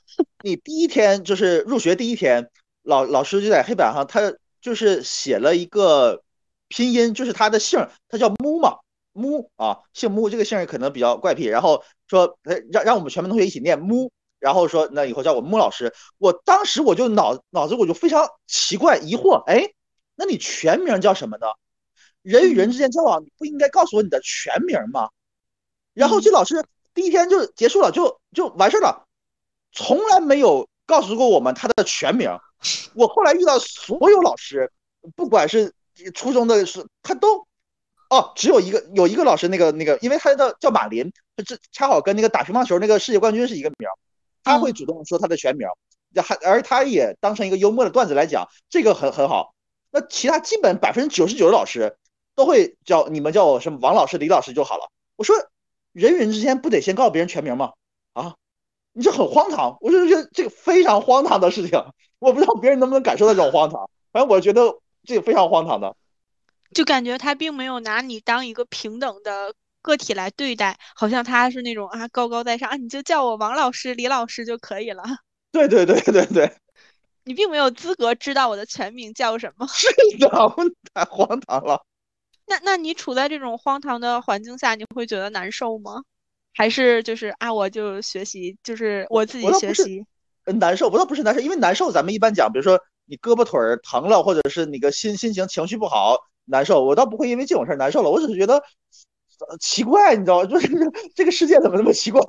你第一天就是入学第一天，老老师就在黑板上，他就是写了一个。拼音就是他的姓，他叫木嘛，木啊，姓木，这个姓可能比较怪癖。然后说，让让我们全班同学一起念木，然后说那以后叫我木老师。我当时我就脑脑子我就非常奇怪疑惑，哎，那你全名叫什么呢？人与人之间交往，你不应该告诉我你的全名吗？然后这老师第一天就结束了，就就完事了，从来没有告诉过我们他的全名。我后来遇到所有老师，不管是。初中的是他都，哦，只有一个有一个老师那个那个，因为他的叫马林，这恰好跟那个打乒乓球那个世界冠军是一个名，他会主动说他的全名，还而他也当成一个幽默的段子来讲，这个很很好。那其他基本百分之九十九的老师都会叫你们叫我什么王老师、李老师就好了。我说人与人之间不得先告诉别人全名吗？啊，你这很荒唐，我就觉得这个非常荒唐的事情，我不知道别人能不能感受到这种荒唐，反正我觉得。这个非常荒唐的，就感觉他并没有拿你当一个平等的个体来对待，好像他是那种啊高高在上啊，你就叫我王老师、李老师就可以了。对对对对对，你并没有资格知道我的全名叫什么。是的，太荒唐了。那那你处在这种荒唐的环境下，你会觉得难受吗？还是就是啊，我就学习，就是我自己学习。难受，不倒不是难受，因为难受咱们一般讲，比如说。你胳膊腿儿疼了，或者是你个心心情情绪不好难受，我倒不会因为这种事儿难受了。我只是觉得奇怪，你知道吗？就是这个世界怎么那么奇怪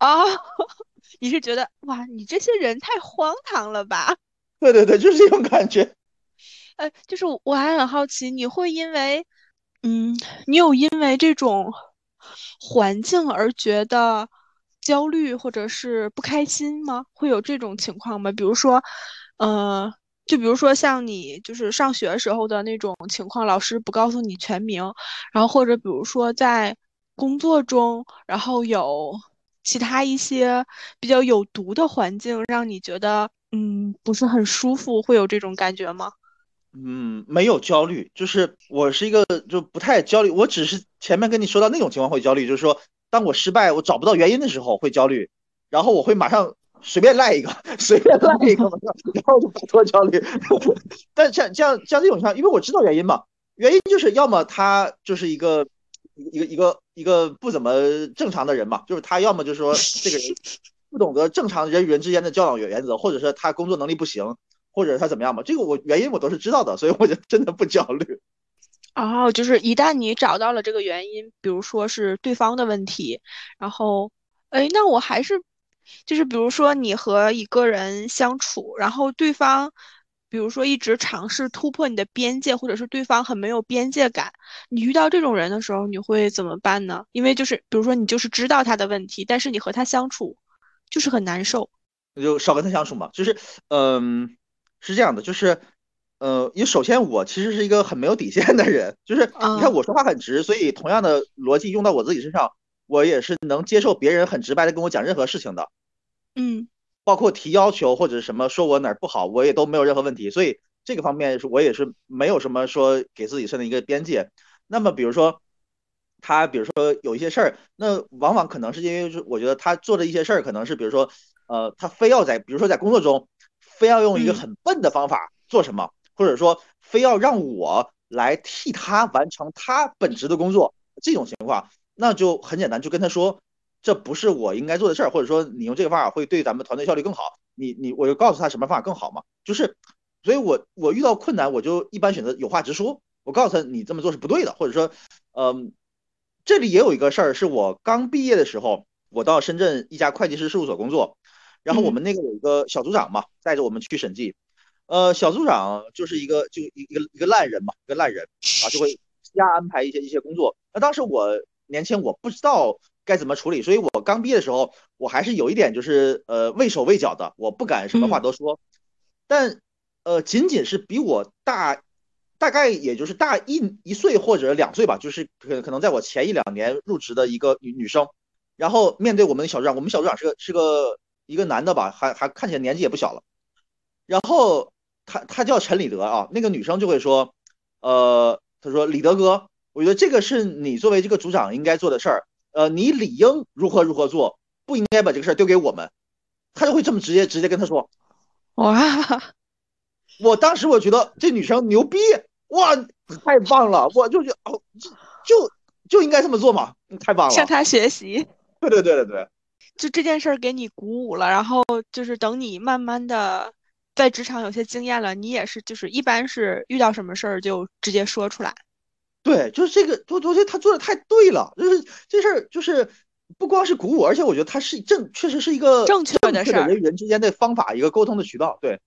啊？你是觉得哇，你这些人太荒唐了吧？对对对，就是这种感觉。呃，就是我还很好奇，你会因为嗯，你有因为这种环境而觉得焦虑或者是不开心吗？会有这种情况吗？比如说，呃。就比如说像你就是上学时候的那种情况，老师不告诉你全名，然后或者比如说在工作中，然后有其他一些比较有毒的环境，让你觉得嗯不是很舒服，会有这种感觉吗？嗯，没有焦虑，就是我是一个就不太焦虑，我只是前面跟你说到那种情况会焦虑，就是说当我失败我找不到原因的时候会焦虑，然后我会马上。随便赖一个，随便赖一个，然后就摆脱焦虑。但像像像这种情况，因为我知道原因嘛，原因就是要么他就是一个一个一个一个不怎么正常的人嘛，就是他要么就是说这个人不懂得正常人与人之间的交往原则，或者是他工作能力不行，或者他怎么样嘛，这个我原因我都是知道的，所以我就真的不焦虑。哦，就是一旦你找到了这个原因，比如说是对方的问题，然后，哎，那我还是。就是比如说你和一个人相处，然后对方，比如说一直尝试突破你的边界，或者是对方很没有边界感，你遇到这种人的时候，你会怎么办呢？因为就是比如说你就是知道他的问题，但是你和他相处就是很难受，那就少跟他相处嘛。就是嗯，是这样的，就是呃，因为首先我其实是一个很没有底线的人，就是你看我说话很直，所以同样的逻辑用到我自己身上。我也是能接受别人很直白的跟我讲任何事情的，嗯，包括提要求或者什么说我哪儿不好，我也都没有任何问题。所以这个方面是我也是没有什么说给自己设定一个边界。那么比如说他，比如说有一些事儿，那往往可能是因为是我觉得他做的一些事儿，可能是比如说呃，他非要在比如说在工作中非要用一个很笨的方法做什么，或者说非要让我来替他完成他本职的工作，这种情况。那就很简单，就跟他说，这不是我应该做的事儿，或者说你用这个方法会对咱们团队效率更好。你你我就告诉他什么方法更好嘛，就是，所以我我遇到困难我就一般选择有话直说，我告诉他你这么做是不对的，或者说，嗯，这里也有一个事儿，是我刚毕业的时候，我到深圳一家会计师事务所工作，然后我们那个有一个小组长嘛，带着我们去审计，呃，小组长就是一个就一个一个烂人嘛，一个烂人啊，就会瞎安排一些一些工作。那当时我年轻，我不知道。该怎么处理？所以我刚毕业的时候，我还是有一点就是呃畏手畏脚的，我不敢什么话都说。但呃，仅仅是比我大，大概也就是大一一岁或者两岁吧，就是可可能在我前一两年入职的一个女女生，然后面对我们的小组长，我们小组长是个是个一个男的吧，还还看起来年纪也不小了。然后他他叫陈李德啊，那个女生就会说，呃，他说李德哥，我觉得这个是你作为这个组长应该做的事儿。呃，你理应如何如何做，不应该把这个事儿丢给我们。他就会这么直接直接跟他说。哇！我当时我觉得这女生牛逼，哇，太棒了！我就觉哦，就就应该这么做嘛，太棒了。向他学习。对对对对对。就这件事儿给你鼓舞了，然后就是等你慢慢的在职场有些经验了，你也是就是一般是遇到什么事儿就直接说出来。对，就是这个，我我觉得他做的太对了，就是这事儿，就是不光是鼓舞，而且我觉得他是正，确实是一个正确的事儿，人与人之间的方法，一个沟通的渠道。对，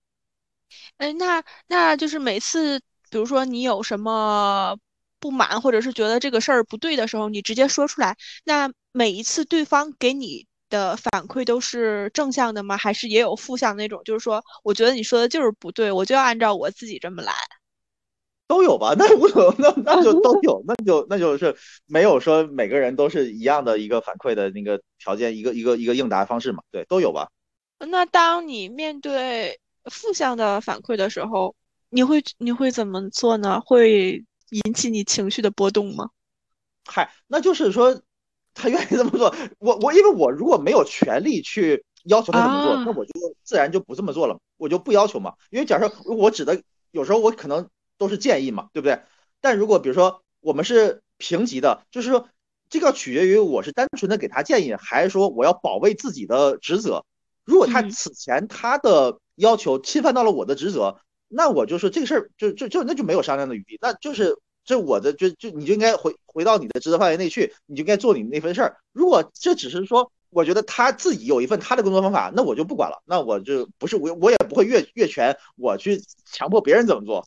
哎，那那就是每次，比如说你有什么不满，或者是觉得这个事儿不对的时候，你直接说出来。那每一次对方给你的反馈都是正向的吗？还是也有负向那种？就是说，我觉得你说的就是不对，我就要按照我自己这么来。都有吧，那无所谓，那那就 都有，那就那就是没有说每个人都是一样的一个反馈的那个条件，一个一个一个应答方式嘛，对，都有吧。那当你面对负向的反馈的时候，你会你会怎么做呢？会引起你情绪的波动吗？嗨，那就是说他愿意这么做，我我因为我如果没有权利去要求他这么做，那我就自然就不这么做了，我就不要求嘛。因为假设我指的有时候我可能。都是建议嘛，对不对？但如果比如说我们是平级的，就是说这个取决于我是单纯的给他建议，还是说我要保卫自己的职责。如果他此前他的要求侵犯到了我的职责，那我就说这个事儿就就就那就没有商量的余地，那就是这我的就就你就应该回回到你的职责范围内去，你就应该做你那份事儿。如果这只是说我觉得他自己有一份他的工作方法，那我就不管了，那我就不是我我也不会越越权，我去强迫别人怎么做。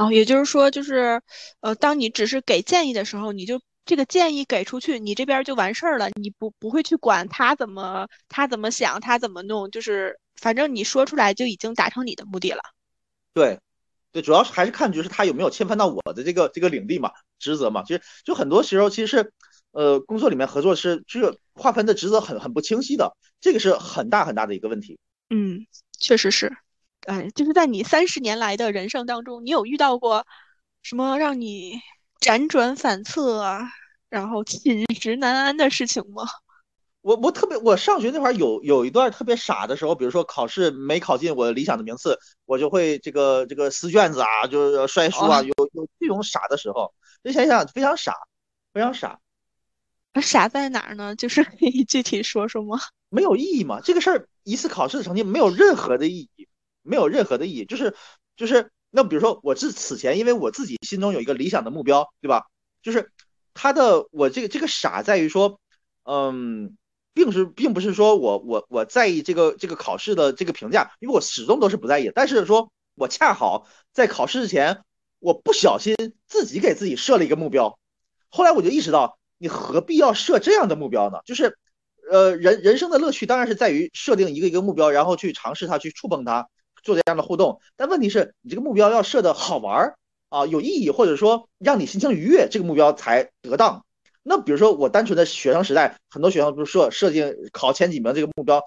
哦，也就是说，就是，呃，当你只是给建议的时候，你就这个建议给出去，你这边就完事儿了，你不不会去管他怎么他怎么想，他怎么弄，就是反正你说出来就已经达成你的目的了。对，对，主要是还是看就是他有没有侵犯到我的这个这个领地嘛，职责嘛。其实就很多时候其实是，呃，工作里面合作是就是划分的职责很很不清晰的，这个是很大很大的一个问题。嗯，确实是。哎，就是在你三十年来的人生当中，你有遇到过什么让你辗转反侧啊，然后寝食难安的事情吗？我我特别，我上学那会儿有有一段特别傻的时候，比如说考试没考进我理想的名次，我就会这个这个撕卷子啊，就是摔书啊，有有这种傻的时候，你想想非常傻，非常傻。傻在哪儿呢？就是可以具体说说吗？没有意义嘛，这个事儿一次考试的成绩没有任何的意义。没有任何的意义，就是就是那比如说我是此前，因为我自己心中有一个理想的目标，对吧？就是他的我这个这个傻在于说，嗯，并是并不是说我我我在意这个这个考试的这个评价，因为我始终都是不在意。但是说我恰好在考试之前，我不小心自己给自己设了一个目标，后来我就意识到，你何必要设这样的目标呢？就是呃人人生的乐趣当然是在于设定一个一个目标，然后去尝试它，去触碰它。做这样的互动，但问题是你这个目标要设的好玩儿啊，有意义，或者说让你心情愉悦，这个目标才得当。那比如说我单纯的学生时代，很多学生不是设设定考前几名这个目标，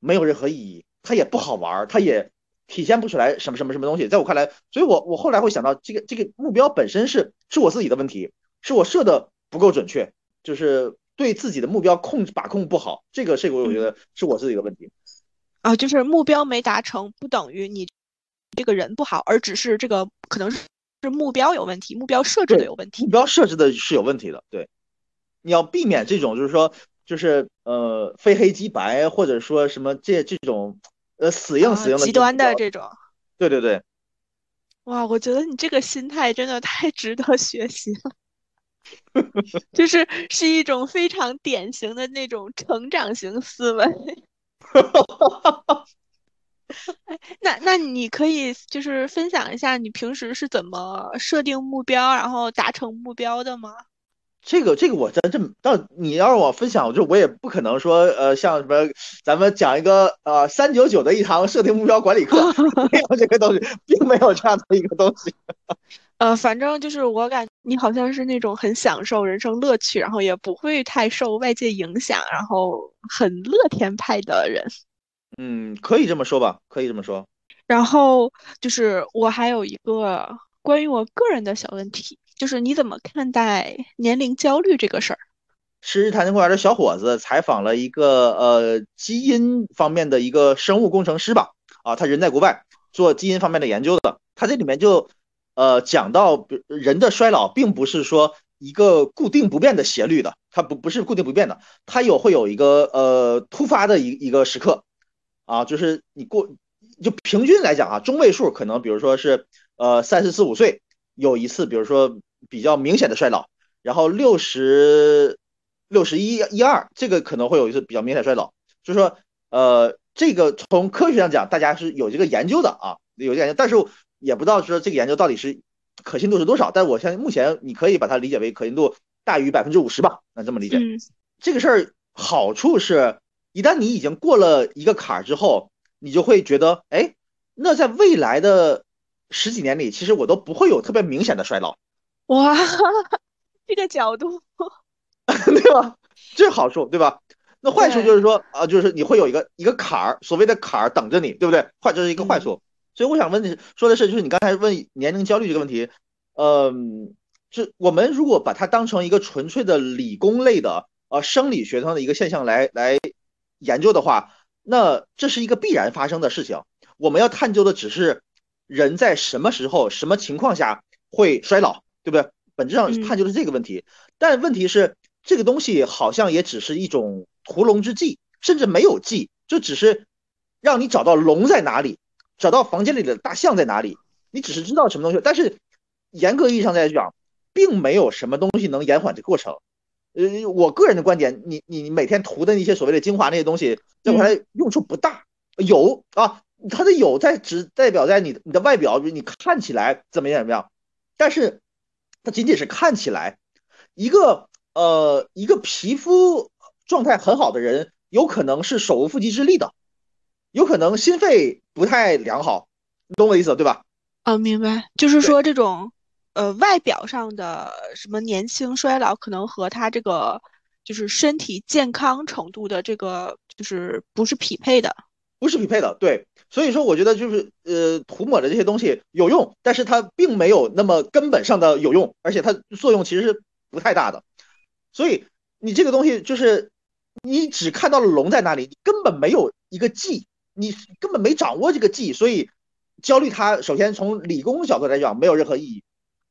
没有任何意义，它也不好玩儿，它也体现不出来什么什么什么东西。在我看来，所以我我后来会想到，这个这个目标本身是是我自己的问题，是我设的不够准确，就是对自己的目标控制把控不好，这个这个我觉得是我自己的问题。啊，就是目标没达成，不等于你这个人不好，而只是这个可能是是目标有问题，目标设置的有问题。目标设置的是有问题的，对。你要避免这种就是说就是呃非黑即白，或者说什么这这种呃死硬死硬的极端的这种。对对对。哇，我觉得你这个心态真的太值得学习了，就是是一种非常典型的那种成长型思维。哎，那那你可以就是分享一下你平时是怎么设定目标，然后达成目标的吗？这个这个我真真到你要让我分享，就我也不可能说呃像什么咱们讲一个呃三九九的一堂设定目标管理课，没有这个东西，并没有这样的一个东西。呃，反正就是我感你好像是那种很享受人生乐趣，然后也不会太受外界影响，然后很乐天派的人。嗯，可以这么说吧，可以这么说。然后就是我还有一个关于我个人的小问题。就是你怎么看待年龄焦虑这个事儿？是日坛公园的小伙子采访了一个呃基因方面的一个生物工程师吧，啊，他人在国外做基因方面的研究的。他这里面就呃讲到，人的衰老并不是说一个固定不变的斜率的，它不不是固定不变的，它有会有一个呃突发的一一个时刻，啊，就是你过就平均来讲啊，中位数可能比如说是呃三十四五岁有一次，比如说。比较明显的衰老，然后六十六十一一二，这个可能会有一次比较明显衰老，就是说，呃，这个从科学上讲，大家是有这个研究的啊，有研究，但是也不知道说这个研究到底是可信度是多少，但我相信目前你可以把它理解为可信度大于百分之五十吧，那这么理解。这个事儿好处是，一旦你已经过了一个坎儿之后，你就会觉得，哎，那在未来的十几年里，其实我都不会有特别明显的衰老。哇，这个角度，对吧？这是好处，对吧？那坏处就是说，啊，就是你会有一个一个坎儿，所谓的坎儿等着你，对不对？坏，这是一个坏处。所以我想问的说的是，就是你刚才问年龄焦虑这个问题，嗯，是我们如果把它当成一个纯粹的理工类的呃生理学上的一个现象来来研究的话，那这是一个必然发生的事情。我们要探究的只是人在什么时候、什么情况下会衰老。对不对？本质上探究的是这个问题，但问题是这个东西好像也只是一种屠龙之计，甚至没有计，就只是让你找到龙在哪里，找到房间里的大象在哪里，你只是知道什么东西，但是严格意义上来讲，并没有什么东西能延缓这个过程。呃，我个人的观点，你你每天涂的那些所谓的精华那些东西，在我来用处不大。有啊，它的有在只代表在你你的外表，你看起来怎么样怎么样，但是。它仅仅是看起来，一个呃一个皮肤状态很好的人，有可能是手无缚鸡之力的，有可能心肺不太良好，你懂我意思对吧？啊，明白，就是说这种呃外表上的什么年轻衰老，可能和他这个就是身体健康程度的这个就是不是匹配的，不是匹配的，对。所以说，我觉得就是呃，涂抹的这些东西有用，但是它并没有那么根本上的有用，而且它作用其实是不太大的。所以你这个东西就是你只看到了龙在那里，你根本没有一个技，你根本没掌握这个技，所以焦虑它首先从理工角度来讲没有任何意义。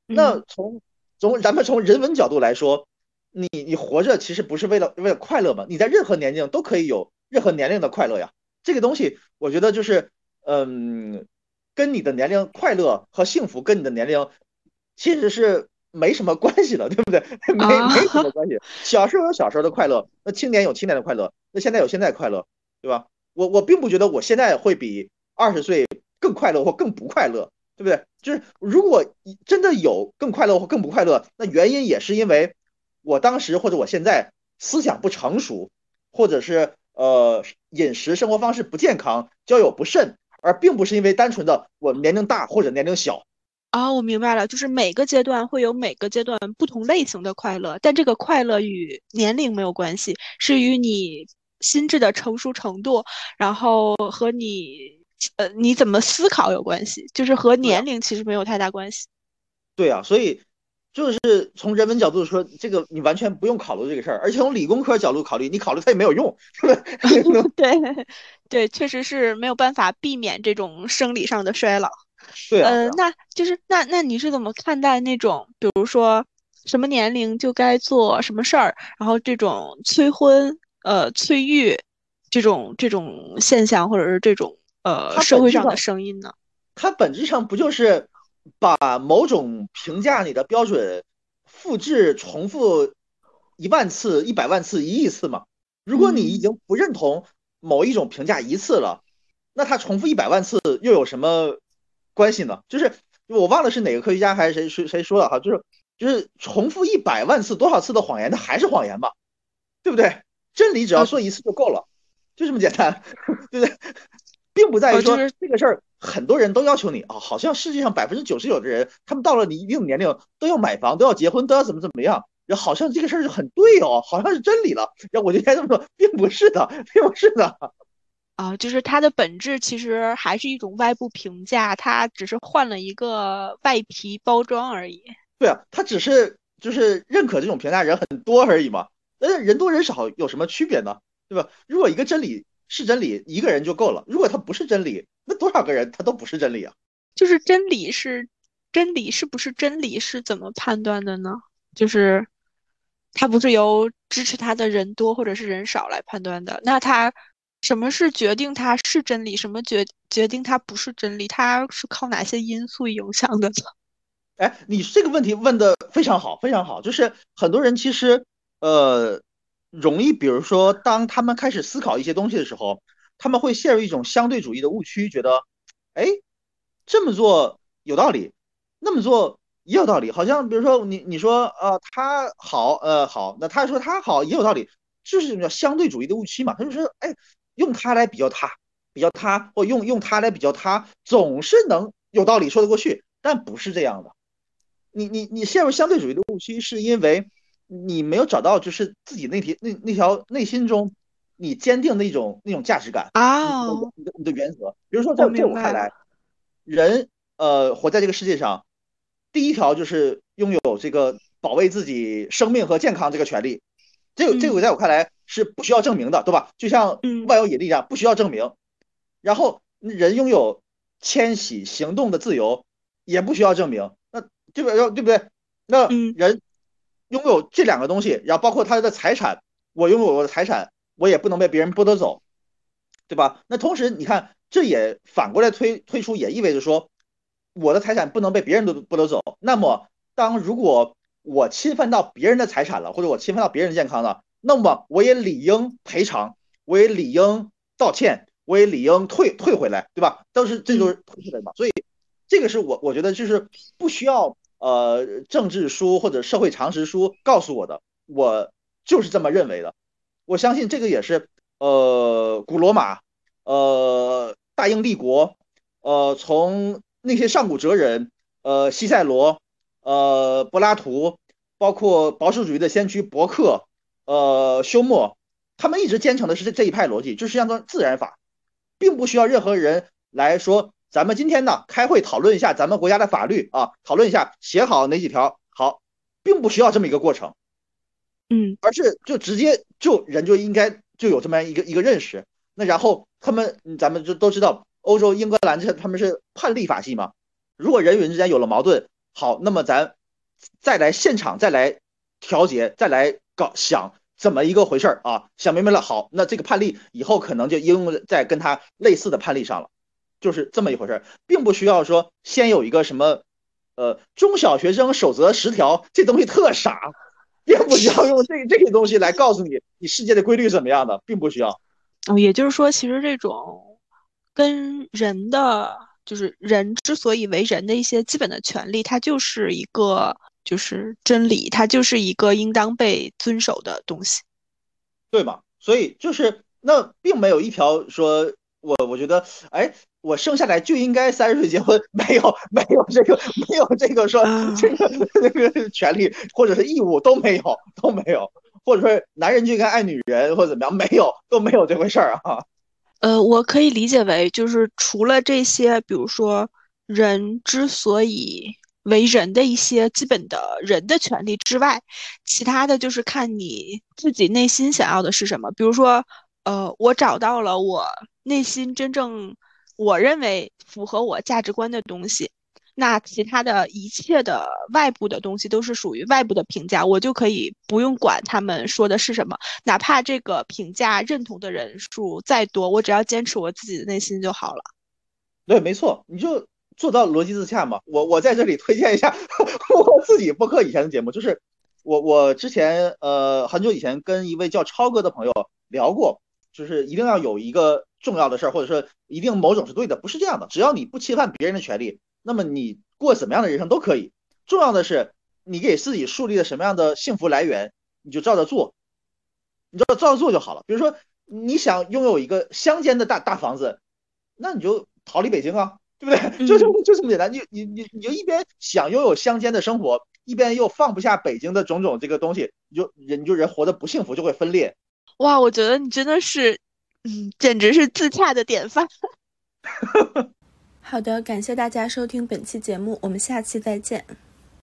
那从从咱们从人文角度来说，你你活着其实不是为了为了快乐嘛？你在任何年龄都可以有任何年龄的快乐呀。这个东西，我觉得就是，嗯，跟你的年龄快乐和幸福跟你的年龄其实是没什么关系的，对不对？没没什么关系。小时候有小时候的快乐，那青年有青年的快乐，那现在有现在快乐，对吧？我我并不觉得我现在会比二十岁更快乐或更不快乐，对不对？就是如果真的有更快乐或更不快乐，那原因也是因为我当时或者我现在思想不成熟，或者是。呃，饮食生活方式不健康，交友不慎，而并不是因为单纯的我年龄大或者年龄小。啊，我明白了，就是每个阶段会有每个阶段不同类型的快乐，但这个快乐与年龄没有关系，是与你心智的成熟程度，然后和你呃你怎么思考有关系，就是和年龄其实没有太大关系。对啊，所以。就是从人文角度说，这个你完全不用考虑这个事儿，而且从理工科角度考虑，你考虑它也没有用？对，对，确实是没有办法避免这种生理上的衰老。对啊。呃，那就是那那你是怎么看待那种，比如说，什么年龄就该做什么事儿，然后这种催婚、呃翠玉这种这种现象，或者是这种呃社会上的声音呢？它本质上不就是把某种评价你的标准复制、重复一万次、一百万次、一亿次吗？如果你已经不认同某一种评价一次了，那它重复一百万次又有什么关系呢？就是我忘了是哪个科学家还是谁谁谁说的哈，就是就是重复一百万次多少次的谎言，它还是谎言嘛，对不对？真理只要说一次就够了，就这么简单，对不对？并不在于说这个事儿很多人都要求你啊，好像世界上百分之九十九的人，他们到了你一定年龄都要买房，都要结婚，都要怎么怎么样。然后好像这个事儿就很对哦，好像是真理了。然后我就该这么说，并不是的，并不是的。啊，就是它的本质其实还是一种外部评价，它只是换了一个外皮包装而已。对啊，它只是就是认可这种评价人很多而已嘛。但是人多人少有什么区别呢？对吧？如果一个真理是真理，一个人就够了。如果它不是真理，那多少个人他都不是真理啊。就是真理是真理，是不是真理是怎么判断的呢？就是。它不是由支持它的人多或者是人少来判断的，那它什么是决定它是真理，什么决决定它不是真理？它是靠哪些因素影响的呢？哎，你这个问题问的非常好，非常好。就是很多人其实呃容易，比如说当他们开始思考一些东西的时候，他们会陷入一种相对主义的误区，觉得哎这么做有道理，那么做。也有道理，好像比如说你你说呃他好呃好，那他说他好也有道理，就是什么叫相对主义的误区嘛？他就说哎，用他来比较他，比较他，或用用他来比较他，总是能有道理说得过去，但不是这样的。你你你陷入相对主义的误区，是因为你没有找到就是自己那条那那条内心中你坚定的一种那种价值感啊，你的你的原则。比如说在在我看来，人呃活在这个世界上。第一条就是拥有这个保卫自己生命和健康这个权利，这个这个在我看来是不需要证明的，对吧？就像万有引力一样，不需要证明。然后人拥有迁徙行动的自由，也不需要证明。那对不对？对不对？那人拥有这两个东西，然后包括他的财产，我拥有我的财产，我也不能被别人剥夺走，对吧？那同时你看，这也反过来推推出，也意味着说。我的财产不能被别人都剥夺走。那么，当如果我侵犯到别人的财产了，或者我侵犯到别人健康了，那么我也理应赔偿，我也理应道歉，我也理应退退回来，对吧？都是这就是退出来嘛。所以，这个是我我觉得就是不需要呃政治书或者社会常识书告诉我的，我就是这么认为的。我相信这个也是呃古罗马呃大英帝国呃从。那些上古哲人，呃，西塞罗，呃，柏拉图，包括保守主义的先驱伯克，呃，休谟，他们一直坚持的是这这一派逻辑，就是叫做自然法，并不需要任何人来说，咱们今天呢开会讨论一下咱们国家的法律啊，讨论一下写好哪几条好，并不需要这么一个过程，嗯，而是就直接就人就应该就有这么一个一个认识，那然后他们咱们就都知道。欧洲英格兰这他们是判例法系嘛？如果人与人之间有了矛盾，好，那么咱再来现场再来调节，再来搞想怎么一个回事儿啊？想明白了，好，那这个判例以后可能就应用在跟他类似的判例上了，就是这么一回事儿，并不需要说先有一个什么呃中小学生守则十条，这东西特傻，并不需要用这这些东西来告诉你你世界的规律怎么样的，并不需要。哦，也就是说，其实这种。跟人的就是人之所以为人的一些基本的权利，它就是一个就是真理，它就是一个应当被遵守的东西，对吧？所以就是那并没有一条说我我觉得哎，我生下来就应该三十岁结婚，没有没有这个没有这个说这个那个权利或者是义务都没有都没有，或者说男人就应该爱女人或者怎么样，没有都没有这回事儿啊。呃，我可以理解为，就是除了这些，比如说人之所以为人的一些基本的人的权利之外，其他的就是看你自己内心想要的是什么。比如说，呃，我找到了我内心真正我认为符合我价值观的东西，那其他的一切的外部的东西都是属于外部的评价，我就可以不用管他们说的是什么，哪怕这个评价认同的人数再多，我只要坚持我自己的内心就好了。对，没错，你就做到逻辑自洽嘛。我我在这里推荐一下 我自己播客以前的节目，就是我我之前呃很久以前跟一位叫超哥的朋友聊过，就是一定要有一个重要的事儿，或者说一定某种是对的，不是这样的，只要你不侵犯别人的权利。那么你过什么样的人生都可以，重要的是你给自己树立了什么样的幸福来源，你就照着做，你照照着做就好了。比如说你想拥有一个乡间的大大房子，那你就逃离北京啊，对不对？就就就这么简单。你你你你就一边想拥有乡间的生活，一边又放不下北京的种种这个东西，你就人你就人活得不幸福，就会分裂。哇，我觉得你真的是，嗯，简直是自洽的典范。好的，感谢大家收听本期节目，我们下期再见。